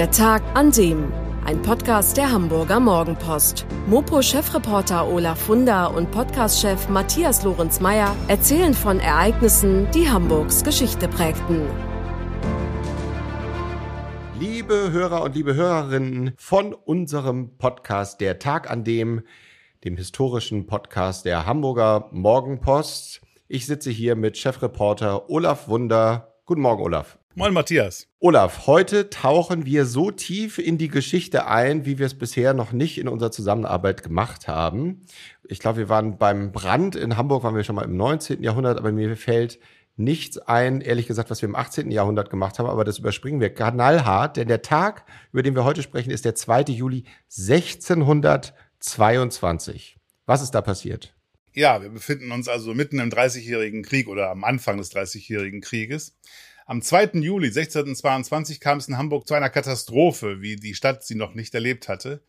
Der Tag an dem. Ein Podcast der Hamburger Morgenpost. Mopo-Chefreporter Olaf Funder und Podcast-Chef Matthias Lorenz-Meyer erzählen von Ereignissen, die Hamburgs Geschichte prägten. Liebe Hörer und liebe Hörerinnen von unserem Podcast Der Tag an dem, dem historischen Podcast der Hamburger Morgenpost. Ich sitze hier mit Chefreporter Olaf Wunder. Guten Morgen, Olaf. Moin Matthias. Olaf, heute tauchen wir so tief in die Geschichte ein, wie wir es bisher noch nicht in unserer Zusammenarbeit gemacht haben. Ich glaube, wir waren beim Brand in Hamburg, waren wir schon mal im 19. Jahrhundert, aber mir fällt nichts ein, ehrlich gesagt, was wir im 18. Jahrhundert gemacht haben, aber das überspringen wir knallhart, denn der Tag, über den wir heute sprechen, ist der 2. Juli 1622. Was ist da passiert? Ja, wir befinden uns also mitten im Dreißigjährigen Krieg oder am Anfang des Dreißigjährigen Krieges. Am 2. Juli 1622 kam es in Hamburg zu einer Katastrophe, wie die Stadt sie noch nicht erlebt hatte.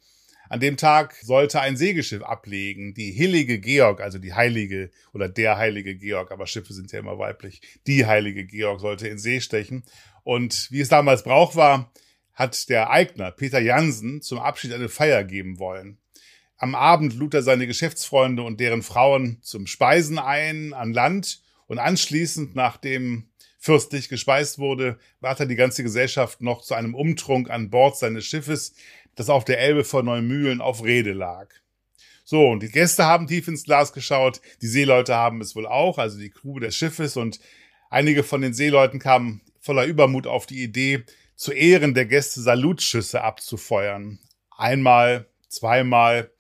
An dem Tag sollte ein Segelschiff ablegen, die Hillige Georg, also die Heilige oder der Heilige Georg, aber Schiffe sind ja immer weiblich. Die Heilige Georg sollte in See stechen. Und wie es damals Brauch war, hat der Eigner Peter Jansen zum Abschied eine Feier geben wollen. Am Abend lud er seine Geschäftsfreunde und deren Frauen zum Speisen ein an Land und anschließend, nachdem fürstlich gespeist wurde, warte die ganze Gesellschaft noch zu einem Umtrunk an Bord seines Schiffes, das auf der Elbe vor Neumühlen auf Rede lag. So, und die Gäste haben tief ins Glas geschaut, die Seeleute haben es wohl auch, also die Crew des Schiffes, und einige von den Seeleuten kamen voller Übermut auf die Idee, zu Ehren der Gäste Salutschüsse abzufeuern. Einmal, zweimal,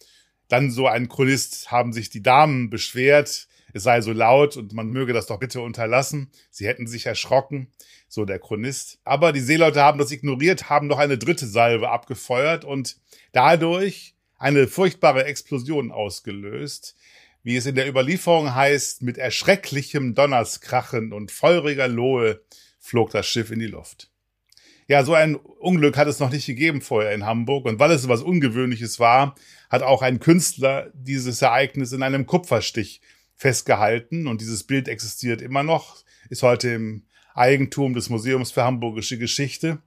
dann so ein Chronist haben sich die Damen beschwert, es sei so laut und man möge das doch bitte unterlassen. Sie hätten sich erschrocken, so der Chronist. Aber die Seeleute haben das ignoriert, haben noch eine dritte Salve abgefeuert und dadurch eine furchtbare Explosion ausgelöst. Wie es in der Überlieferung heißt, mit erschrecklichem Donnerskrachen und feuriger Lohe flog das Schiff in die Luft. Ja, so ein Unglück hat es noch nicht gegeben vorher in Hamburg. Und weil es was Ungewöhnliches war, hat auch ein Künstler dieses Ereignis in einem Kupferstich festgehalten und dieses Bild existiert immer noch, ist heute im Eigentum des Museums für Hamburgische Geschichte.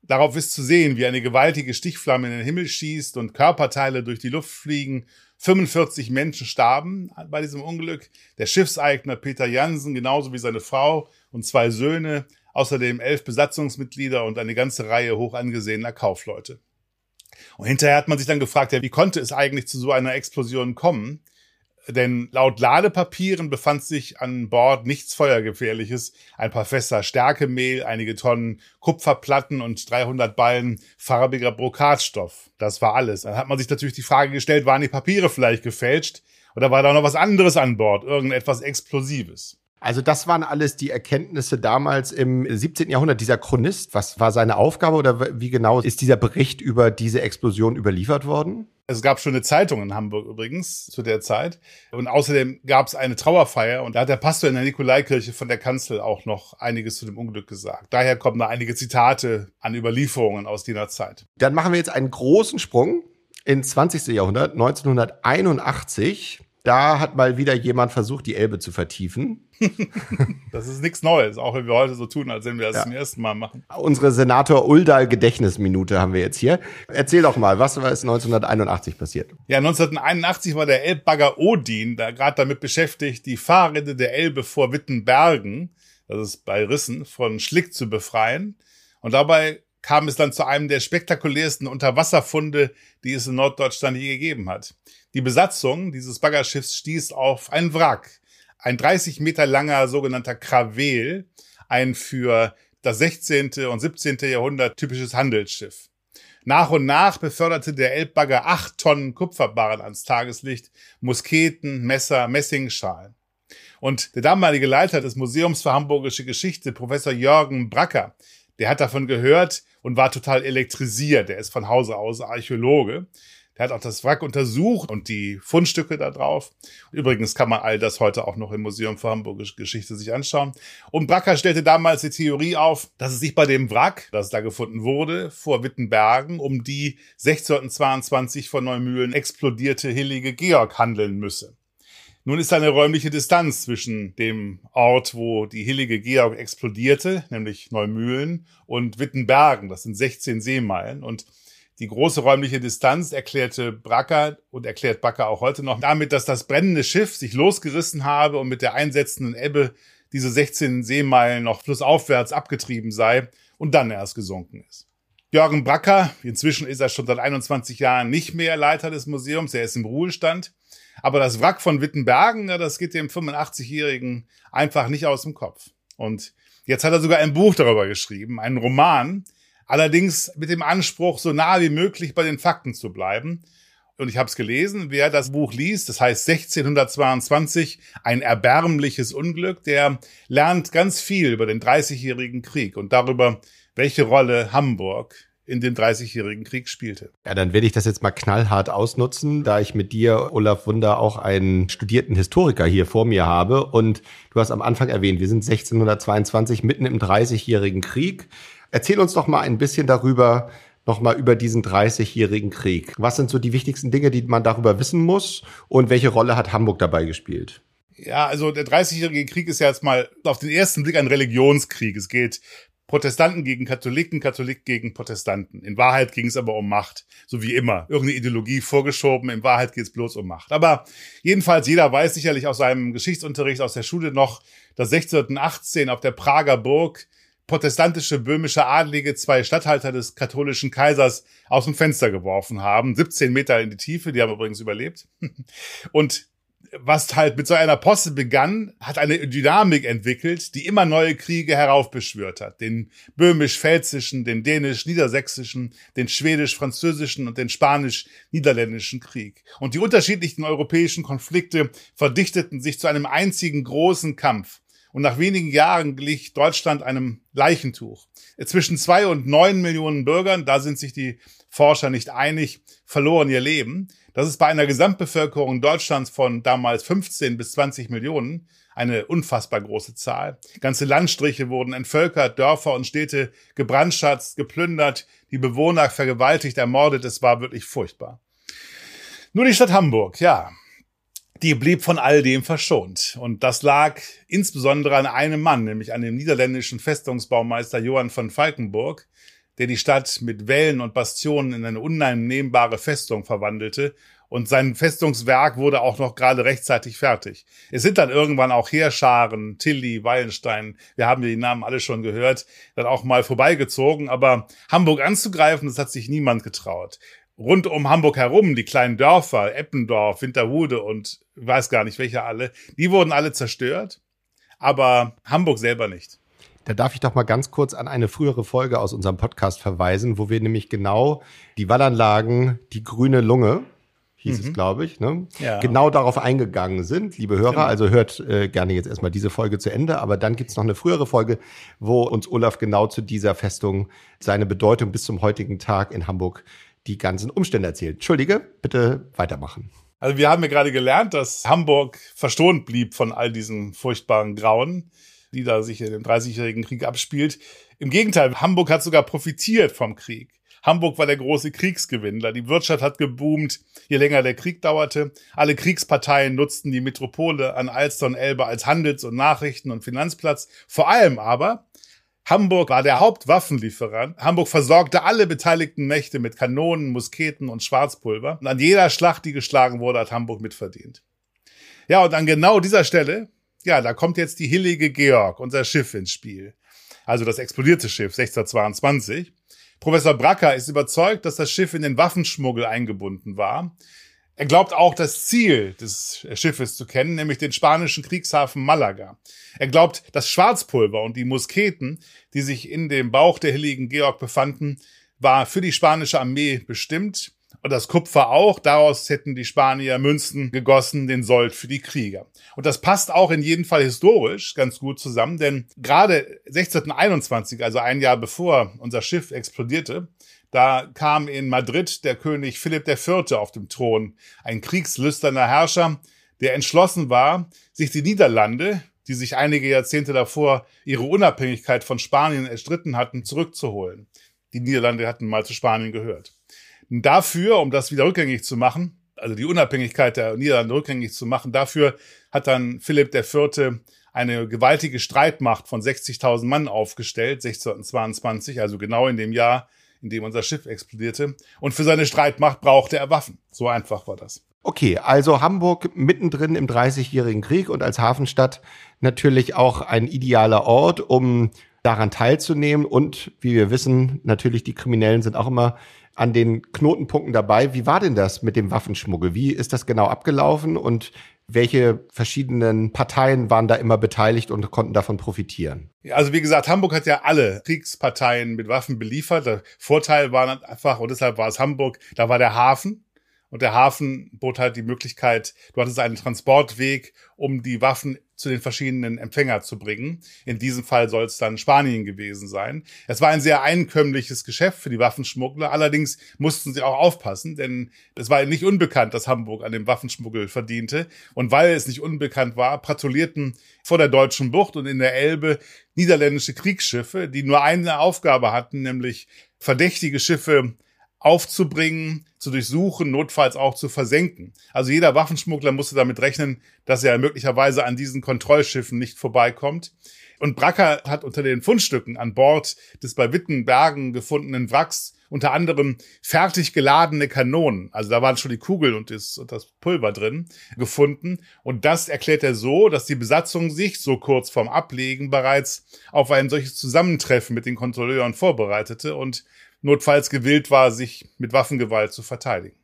Darauf ist zu sehen, wie eine gewaltige Stichflamme in den Himmel schießt und Körperteile durch die Luft fliegen. 45 Menschen starben bei diesem Unglück. Der Schiffseigner Peter Jansen, genauso wie seine Frau und zwei Söhne, außerdem elf Besatzungsmitglieder und eine ganze Reihe hoch angesehener Kaufleute. Und hinterher hat man sich dann gefragt, ja, wie konnte es eigentlich zu so einer Explosion kommen? Denn laut Ladepapieren befand sich an Bord nichts Feuergefährliches. Ein paar Fässer Stärkemehl, einige Tonnen Kupferplatten und 300 Ballen farbiger Brokatstoff. Das war alles. Dann hat man sich natürlich die Frage gestellt, waren die Papiere vielleicht gefälscht? Oder war da noch was anderes an Bord? Irgendetwas Explosives? Also das waren alles die Erkenntnisse damals im 17. Jahrhundert. Dieser Chronist, was war seine Aufgabe oder wie genau ist dieser Bericht über diese Explosion überliefert worden? Es gab schon eine Zeitung in Hamburg übrigens zu der Zeit. Und außerdem gab es eine Trauerfeier und da hat der Pastor in der Nikolaikirche von der Kanzel auch noch einiges zu dem Unglück gesagt. Daher kommen da einige Zitate an Überlieferungen aus jener Zeit. Dann machen wir jetzt einen großen Sprung ins 20. Jahrhundert, 1981. Da hat mal wieder jemand versucht, die Elbe zu vertiefen. das ist nichts Neues, auch wenn wir heute so tun, als wenn wir das ja. zum ersten Mal machen. Unsere Senator Uldal Gedächtnisminute haben wir jetzt hier. Erzähl doch mal, was ist 1981 passiert? Ja, 1981 war der Elbbagger Odin da gerade damit beschäftigt, die Fahrräder der Elbe vor Wittenbergen, das ist bei Rissen, von Schlick zu befreien. Und dabei kam es dann zu einem der spektakulärsten Unterwasserfunde, die es in Norddeutschland je gegeben hat. Die Besatzung dieses Baggerschiffs stieß auf ein Wrack, ein 30 Meter langer sogenannter Kravel, ein für das 16. und 17. Jahrhundert typisches Handelsschiff. Nach und nach beförderte der Elbbagger acht Tonnen Kupferbarren ans Tageslicht, Musketen, Messer, Messingschalen. Und der damalige Leiter des Museums für Hamburgische Geschichte, Professor Jürgen Bracker, der hat davon gehört und war total elektrisiert. Der ist von Hause aus Archäologe. Der hat auch das Wrack untersucht und die Fundstücke da drauf. Übrigens kann man all das heute auch noch im Museum für Hamburgische Geschichte sich anschauen. Und Bracker stellte damals die Theorie auf, dass es sich bei dem Wrack, das da gefunden wurde, vor Wittenbergen, um die 1622 von Neumühlen explodierte Hillige Georg handeln müsse. Nun ist eine räumliche Distanz zwischen dem Ort, wo die Hillige Georg explodierte, nämlich Neumühlen, und Wittenbergen. Das sind 16 Seemeilen. Und die große räumliche Distanz erklärte Bracker und erklärt Backer auch heute noch damit, dass das brennende Schiff sich losgerissen habe und mit der einsetzenden Ebbe diese 16 Seemeilen noch flussaufwärts abgetrieben sei und dann erst gesunken ist. Jürgen Bracker, inzwischen ist er schon seit 21 Jahren nicht mehr Leiter des Museums, er ist im Ruhestand, aber das Wrack von Wittenbergen, das geht dem 85-Jährigen einfach nicht aus dem Kopf. Und jetzt hat er sogar ein Buch darüber geschrieben, einen Roman, allerdings mit dem Anspruch, so nah wie möglich bei den Fakten zu bleiben. Und ich habe es gelesen, wer das Buch liest, das heißt 1622, ein erbärmliches Unglück, der lernt ganz viel über den Dreißigjährigen Krieg und darüber, welche Rolle Hamburg in dem Dreißigjährigen Krieg spielte. Ja, dann werde ich das jetzt mal knallhart ausnutzen, da ich mit dir, Olaf Wunder, auch einen studierten Historiker hier vor mir habe. Und du hast am Anfang erwähnt, wir sind 1622 mitten im Dreißigjährigen Krieg. Erzähl uns doch mal ein bisschen darüber, noch mal über diesen 30-jährigen Krieg. Was sind so die wichtigsten Dinge, die man darüber wissen muss? Und welche Rolle hat Hamburg dabei gespielt? Ja, also der 30-jährige Krieg ist ja jetzt mal auf den ersten Blick ein Religionskrieg. Es geht Protestanten gegen Katholiken, Katholik gegen Protestanten. In Wahrheit ging es aber um Macht, so wie immer. Irgendeine Ideologie vorgeschoben, in Wahrheit geht es bloß um Macht. Aber jedenfalls, jeder weiß sicherlich aus seinem Geschichtsunterricht aus der Schule noch, dass 1618 auf der Prager Burg protestantische böhmische Adlige zwei Statthalter des katholischen Kaisers aus dem Fenster geworfen haben, 17 Meter in die Tiefe, die haben übrigens überlebt. Und was halt mit so einer Posse begann, hat eine Dynamik entwickelt, die immer neue Kriege heraufbeschwört hat. Den böhmisch-pfälzischen, den dänisch-niedersächsischen, den schwedisch-französischen und den spanisch-niederländischen Krieg. Und die unterschiedlichen europäischen Konflikte verdichteten sich zu einem einzigen großen Kampf. Und nach wenigen Jahren glich Deutschland einem Leichentuch. Zwischen zwei und neun Millionen Bürgern, da sind sich die Forscher nicht einig, verloren ihr Leben. Das ist bei einer Gesamtbevölkerung Deutschlands von damals 15 bis 20 Millionen eine unfassbar große Zahl. Ganze Landstriche wurden entvölkert, Dörfer und Städte gebrandschatzt, geplündert, die Bewohner vergewaltigt, ermordet. Es war wirklich furchtbar. Nur die Stadt Hamburg, ja, die blieb von all dem verschont. Und das lag insbesondere an einem Mann, nämlich an dem niederländischen Festungsbaumeister Johann von Falkenburg, der die Stadt mit Wällen und Bastionen in eine uneinnehmbare Festung verwandelte. Und sein Festungswerk wurde auch noch gerade rechtzeitig fertig. Es sind dann irgendwann auch Heerscharen, Tilly, Wallenstein, wir haben die Namen alle schon gehört, dann auch mal vorbeigezogen. Aber Hamburg anzugreifen, das hat sich niemand getraut. Rund um Hamburg herum, die kleinen Dörfer, Eppendorf, Winterhude und weiß gar nicht welche alle, die wurden alle zerstört. Aber Hamburg selber nicht. Da darf ich doch mal ganz kurz an eine frühere Folge aus unserem Podcast verweisen, wo wir nämlich genau die Wallanlagen, die grüne Lunge, hieß mhm. es, glaube ich, ne? ja. genau darauf eingegangen sind, liebe Hörer. Genau. Also hört äh, gerne jetzt erstmal diese Folge zu Ende, aber dann gibt's noch eine frühere Folge, wo uns Olaf genau zu dieser Festung seine Bedeutung bis zum heutigen Tag in Hamburg die ganzen Umstände erzählt. Entschuldige, bitte weitermachen. Also wir haben ja gerade gelernt, dass Hamburg verstohlen blieb von all diesen furchtbaren Grauen die da sich in dem 30-jährigen Krieg abspielt. Im Gegenteil, Hamburg hat sogar profitiert vom Krieg. Hamburg war der große Kriegsgewinner. Die Wirtschaft hat geboomt, je länger der Krieg dauerte. Alle Kriegsparteien nutzten die Metropole an Alster und Elbe als Handels- und Nachrichten- und Finanzplatz. Vor allem aber Hamburg war der Hauptwaffenlieferant. Hamburg versorgte alle beteiligten Mächte mit Kanonen, Musketen und Schwarzpulver. Und an jeder Schlacht, die geschlagen wurde, hat Hamburg mitverdient. Ja, und an genau dieser Stelle ja, da kommt jetzt die Hillige Georg, unser Schiff ins Spiel. Also das explodierte Schiff 1622. Professor Bracker ist überzeugt, dass das Schiff in den Waffenschmuggel eingebunden war. Er glaubt auch das Ziel des Schiffes zu kennen, nämlich den spanischen Kriegshafen Malaga. Er glaubt, das Schwarzpulver und die Musketen, die sich in dem Bauch der Hilligen Georg befanden, war für die spanische Armee bestimmt und das Kupfer auch. Daraus hätten die Spanier Münzen gegossen, den Sold für die Krieger. Und das passt auch in jedem Fall historisch ganz gut zusammen, denn gerade 1621, also ein Jahr bevor unser Schiff explodierte, da kam in Madrid der König Philipp IV. auf dem Thron, ein kriegslüsterner Herrscher, der entschlossen war, sich die Niederlande, die sich einige Jahrzehnte davor ihre Unabhängigkeit von Spanien erstritten hatten, zurückzuholen. Die Niederlande hatten mal zu Spanien gehört. Dafür, um das wieder rückgängig zu machen, also die Unabhängigkeit der Niederlande rückgängig zu machen. Dafür hat dann Philipp IV. eine gewaltige Streitmacht von 60.000 Mann aufgestellt, 1622, also genau in dem Jahr, in dem unser Schiff explodierte. Und für seine Streitmacht brauchte er Waffen. So einfach war das. Okay, also Hamburg mittendrin im Dreißigjährigen Krieg und als Hafenstadt natürlich auch ein idealer Ort, um daran teilzunehmen. Und wie wir wissen, natürlich die Kriminellen sind auch immer an den Knotenpunkten dabei. Wie war denn das mit dem Waffenschmuggel? Wie ist das genau abgelaufen und welche verschiedenen Parteien waren da immer beteiligt und konnten davon profitieren? Also wie gesagt, Hamburg hat ja alle Kriegsparteien mit Waffen beliefert. Der Vorteil war einfach, und deshalb war es Hamburg, da war der Hafen. Und der Hafen bot halt die Möglichkeit, du hattest einen Transportweg, um die Waffen zu den verschiedenen Empfänger zu bringen. In diesem Fall soll es dann Spanien gewesen sein. Es war ein sehr einkömmliches Geschäft für die Waffenschmuggler. Allerdings mussten sie auch aufpassen, denn es war nicht unbekannt, dass Hamburg an dem Waffenschmuggel verdiente. Und weil es nicht unbekannt war, patrouillierten vor der deutschen Bucht und in der Elbe niederländische Kriegsschiffe, die nur eine Aufgabe hatten, nämlich verdächtige Schiffe aufzubringen, zu durchsuchen, notfalls auch zu versenken. Also jeder Waffenschmuggler musste damit rechnen, dass er möglicherweise an diesen Kontrollschiffen nicht vorbeikommt. Und Bracker hat unter den Fundstücken an Bord des bei Wittenbergen gefundenen Wracks unter anderem fertig geladene Kanonen, also da waren schon die Kugeln und das, und das Pulver drin, gefunden. Und das erklärt er so, dass die Besatzung sich so kurz vorm Ablegen bereits auf ein solches Zusammentreffen mit den Kontrolleuren vorbereitete und notfalls gewillt war, sich mit Waffengewalt zu verteidigen.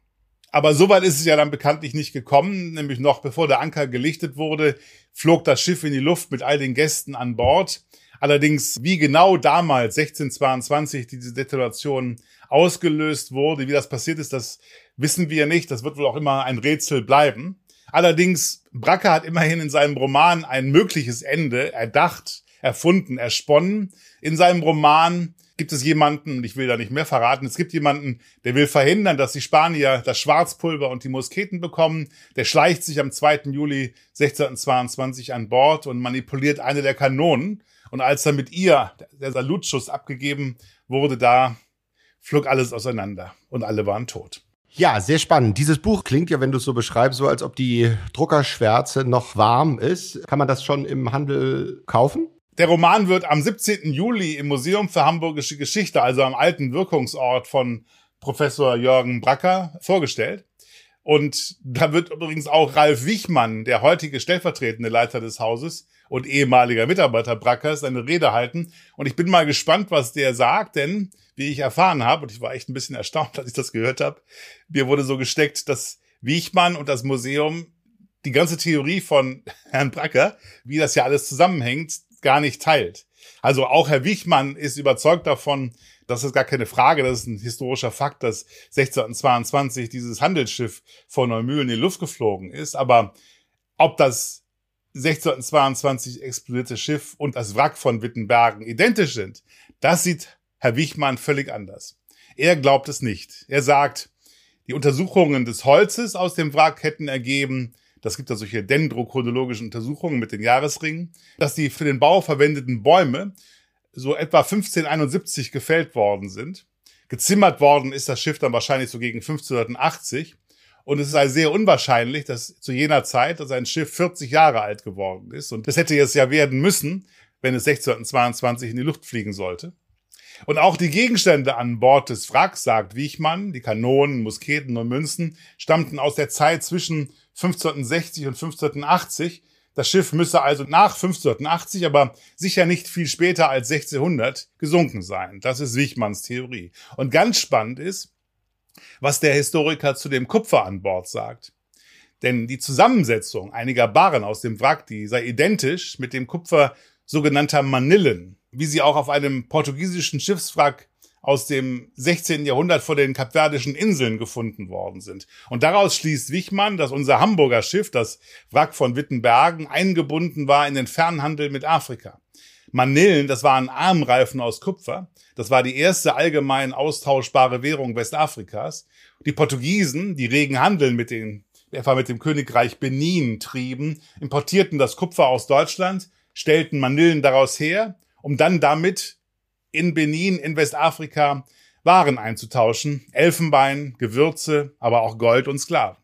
Aber soweit ist es ja dann bekanntlich nicht gekommen, nämlich noch bevor der Anker gelichtet wurde, flog das Schiff in die Luft mit all den Gästen an Bord. Allerdings, wie genau damals 1622 diese Detonation ausgelöst wurde, wie das passiert ist, das wissen wir nicht. Das wird wohl auch immer ein Rätsel bleiben. Allerdings, Bracker hat immerhin in seinem Roman ein mögliches Ende erdacht, erfunden, ersponnen. In seinem Roman gibt es jemanden, ich will da nicht mehr verraten, es gibt jemanden, der will verhindern, dass die Spanier das Schwarzpulver und die Musketen bekommen. Der schleicht sich am 2. Juli 1622 an Bord und manipuliert eine der Kanonen. Und als dann mit ihr der Salutschuss abgegeben wurde, da flog alles auseinander und alle waren tot. Ja, sehr spannend. Dieses Buch klingt ja, wenn du es so beschreibst, so als ob die Druckerschwärze noch warm ist. Kann man das schon im Handel kaufen? Der Roman wird am 17. Juli im Museum für Hamburgische Geschichte, also am alten Wirkungsort von Professor Jürgen Bracker, vorgestellt. Und da wird übrigens auch Ralf Wichmann, der heutige stellvertretende Leiter des Hauses und ehemaliger Mitarbeiter Brackers, eine Rede halten. Und ich bin mal gespannt, was der sagt, denn wie ich erfahren habe, und ich war echt ein bisschen erstaunt, als ich das gehört habe, mir wurde so gesteckt, dass Wichmann und das Museum die ganze Theorie von Herrn Bracker, wie das ja alles zusammenhängt, gar nicht teilt. Also auch Herr Wichmann ist überzeugt davon, das ist gar keine Frage, das ist ein historischer Fakt, dass 1622 dieses Handelsschiff vor Neumühlen in die Luft geflogen ist. Aber ob das 1622 explodierte Schiff und das Wrack von Wittenbergen identisch sind, das sieht Herr Wichmann völlig anders. Er glaubt es nicht. Er sagt, die Untersuchungen des Holzes aus dem Wrack hätten ergeben, das gibt ja solche dendrochronologischen Untersuchungen mit den Jahresringen, dass die für den Bau verwendeten Bäume so etwa 1571 gefällt worden sind. Gezimmert worden ist das Schiff dann wahrscheinlich so gegen 1580. Und es ist also sehr unwahrscheinlich, dass zu jener Zeit, dass ein Schiff 40 Jahre alt geworden ist. Und das hätte jetzt ja werden müssen, wenn es 1622 in die Luft fliegen sollte. Und auch die Gegenstände an Bord des Wracks, sagt Wiechmann, die Kanonen, Musketen und Münzen, stammten aus der Zeit zwischen 1560 und 1580. Das Schiff müsse also nach 1580, aber sicher nicht viel später als 1600 gesunken sein. Das ist Wichmanns Theorie. Und ganz spannend ist, was der Historiker zu dem Kupfer an Bord sagt. Denn die Zusammensetzung einiger Barren aus dem Wrack, die sei identisch mit dem Kupfer sogenannter Manillen, wie sie auch auf einem portugiesischen Schiffswrack aus dem 16. Jahrhundert vor den Kapverdischen Inseln gefunden worden sind. Und daraus schließt Wichmann, dass unser Hamburger Schiff, das Wrack von Wittenbergen, eingebunden war in den Fernhandel mit Afrika. Manillen, das waren Armreifen aus Kupfer. Das war die erste allgemein austauschbare Währung Westafrikas. Die Portugiesen, die regen Handel mit den, etwa mit dem Königreich Benin trieben, importierten das Kupfer aus Deutschland, stellten Manillen daraus her, um dann damit in Benin in Westafrika Waren einzutauschen, Elfenbein, Gewürze, aber auch Gold und Sklaven.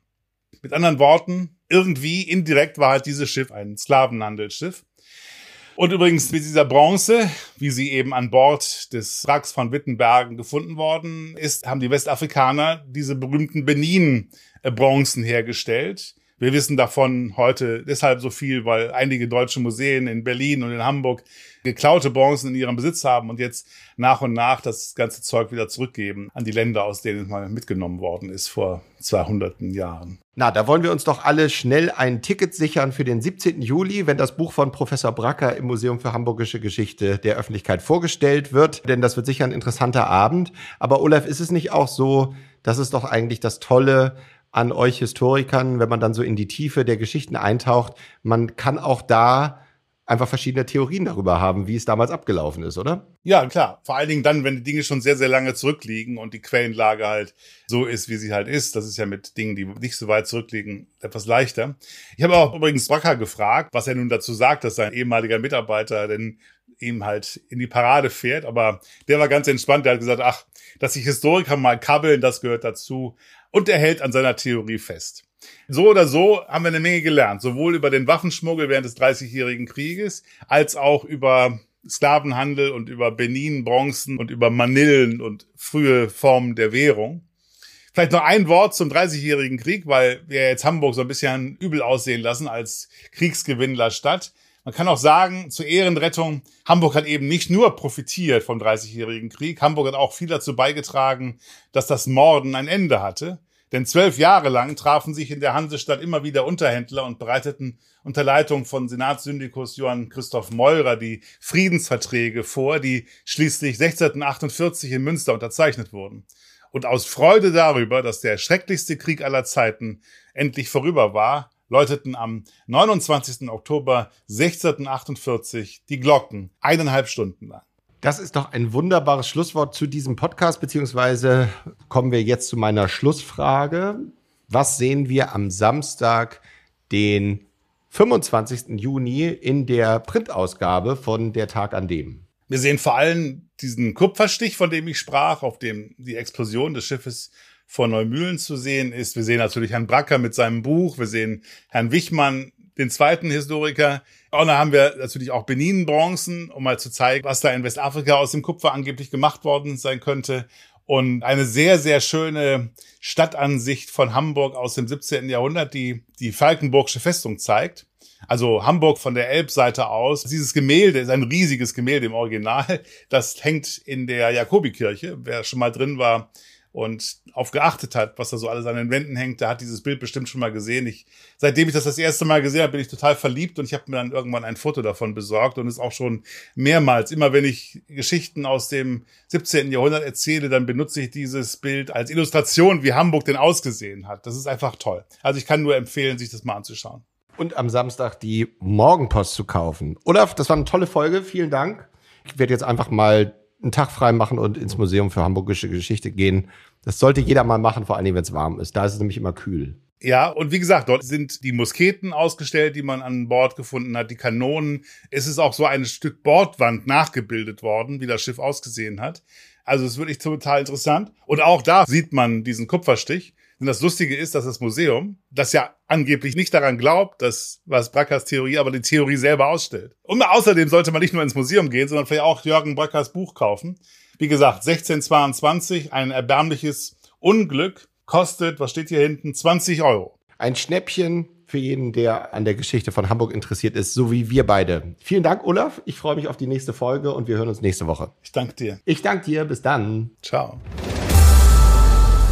Mit anderen Worten, irgendwie indirekt war halt dieses Schiff ein Sklavenhandelsschiff. Und übrigens mit dieser Bronze, wie sie eben an Bord des Wracks von Wittenbergen gefunden worden ist, haben die Westafrikaner diese berühmten Benin-Bronzen hergestellt. Wir wissen davon heute deshalb so viel, weil einige deutsche Museen in Berlin und in Hamburg geklaute Bronzen in ihrem Besitz haben und jetzt nach und nach das ganze Zeug wieder zurückgeben an die Länder, aus denen es mal mitgenommen worden ist vor 200 Jahren. Na, da wollen wir uns doch alle schnell ein Ticket sichern für den 17. Juli, wenn das Buch von Professor Bracker im Museum für Hamburgische Geschichte der Öffentlichkeit vorgestellt wird. Denn das wird sicher ein interessanter Abend. Aber Olaf, ist es nicht auch so, dass es doch eigentlich das Tolle an euch Historikern, wenn man dann so in die Tiefe der Geschichten eintaucht, man kann auch da einfach verschiedene Theorien darüber haben, wie es damals abgelaufen ist, oder? Ja, klar. Vor allen Dingen dann, wenn die Dinge schon sehr, sehr lange zurückliegen und die Quellenlage halt so ist, wie sie halt ist. Das ist ja mit Dingen, die nicht so weit zurückliegen, etwas leichter. Ich habe auch übrigens Bracker gefragt, was er nun dazu sagt, dass sein ehemaliger Mitarbeiter denn ihm halt in die Parade fährt. Aber der war ganz entspannt. Der hat gesagt, ach, dass sich Historiker mal kabbeln, das gehört dazu und er hält an seiner Theorie fest. So oder so haben wir eine Menge gelernt, sowohl über den Waffenschmuggel während des Dreißigjährigen Krieges, als auch über Sklavenhandel und über Benin, Bronzen und über Manillen und frühe Formen der Währung. Vielleicht noch ein Wort zum Dreißigjährigen Krieg, weil wir jetzt Hamburg so ein bisschen übel aussehen lassen als Kriegsgewinnlerstadt. Man kann auch sagen, zur Ehrenrettung, Hamburg hat eben nicht nur profitiert vom Dreißigjährigen Krieg, Hamburg hat auch viel dazu beigetragen, dass das Morden ein Ende hatte. Denn zwölf Jahre lang trafen sich in der Hansestadt immer wieder Unterhändler und bereiteten unter Leitung von Senatssyndikus Johann Christoph Meurer die Friedensverträge vor, die schließlich 1648 in Münster unterzeichnet wurden. Und aus Freude darüber, dass der schrecklichste Krieg aller Zeiten endlich vorüber war, läuteten am 29. Oktober 1648 die Glocken eineinhalb Stunden lang. Das ist doch ein wunderbares Schlusswort zu diesem Podcast, beziehungsweise kommen wir jetzt zu meiner Schlussfrage. Was sehen wir am Samstag, den 25. Juni in der Printausgabe von Der Tag an dem? Wir sehen vor allem diesen Kupferstich, von dem ich sprach, auf dem die Explosion des Schiffes vor Neumühlen zu sehen ist. Wir sehen natürlich Herrn Bracker mit seinem Buch. Wir sehen Herrn Wichmann, den zweiten Historiker. Und dann haben wir natürlich auch Benin-Bronzen, um mal zu zeigen, was da in Westafrika aus dem Kupfer angeblich gemacht worden sein könnte. Und eine sehr, sehr schöne Stadtansicht von Hamburg aus dem 17. Jahrhundert, die die Falkenburgsche Festung zeigt. Also Hamburg von der Elbseite aus. Dieses Gemälde ist ein riesiges Gemälde im Original. Das hängt in der Jakobikirche. Wer schon mal drin war, und auf geachtet hat, was da so alles an den Wänden hängt, der hat dieses Bild bestimmt schon mal gesehen. Ich, seitdem ich das das erste Mal gesehen habe, bin ich total verliebt und ich habe mir dann irgendwann ein Foto davon besorgt und es auch schon mehrmals, immer wenn ich Geschichten aus dem 17. Jahrhundert erzähle, dann benutze ich dieses Bild als Illustration, wie Hamburg denn ausgesehen hat. Das ist einfach toll. Also ich kann nur empfehlen, sich das mal anzuschauen. Und am Samstag die Morgenpost zu kaufen. Olaf, das war eine tolle Folge. Vielen Dank. Ich werde jetzt einfach mal einen Tag frei machen und ins Museum für Hamburgische Geschichte gehen. Das sollte jeder mal machen, vor allem wenn es warm ist. Da ist es nämlich immer kühl. Ja, und wie gesagt, dort sind die Musketen ausgestellt, die man an Bord gefunden hat, die Kanonen. Es ist auch so ein Stück Bordwand nachgebildet worden, wie das Schiff ausgesehen hat. Also es ist wirklich total interessant. Und auch da sieht man diesen Kupferstich. Und das Lustige ist, dass das Museum, das ja angeblich nicht daran glaubt, dass was Brackers Theorie, aber die Theorie selber ausstellt. Und außerdem sollte man nicht nur ins Museum gehen, sondern vielleicht auch Jürgen Brackers Buch kaufen. Wie gesagt, 1622, ein erbärmliches Unglück, kostet, was steht hier hinten, 20 Euro. Ein Schnäppchen für jeden, der an der Geschichte von Hamburg interessiert ist, so wie wir beide. Vielen Dank, Olaf. Ich freue mich auf die nächste Folge und wir hören uns nächste Woche. Ich danke dir. Ich danke dir. Bis dann. Ciao.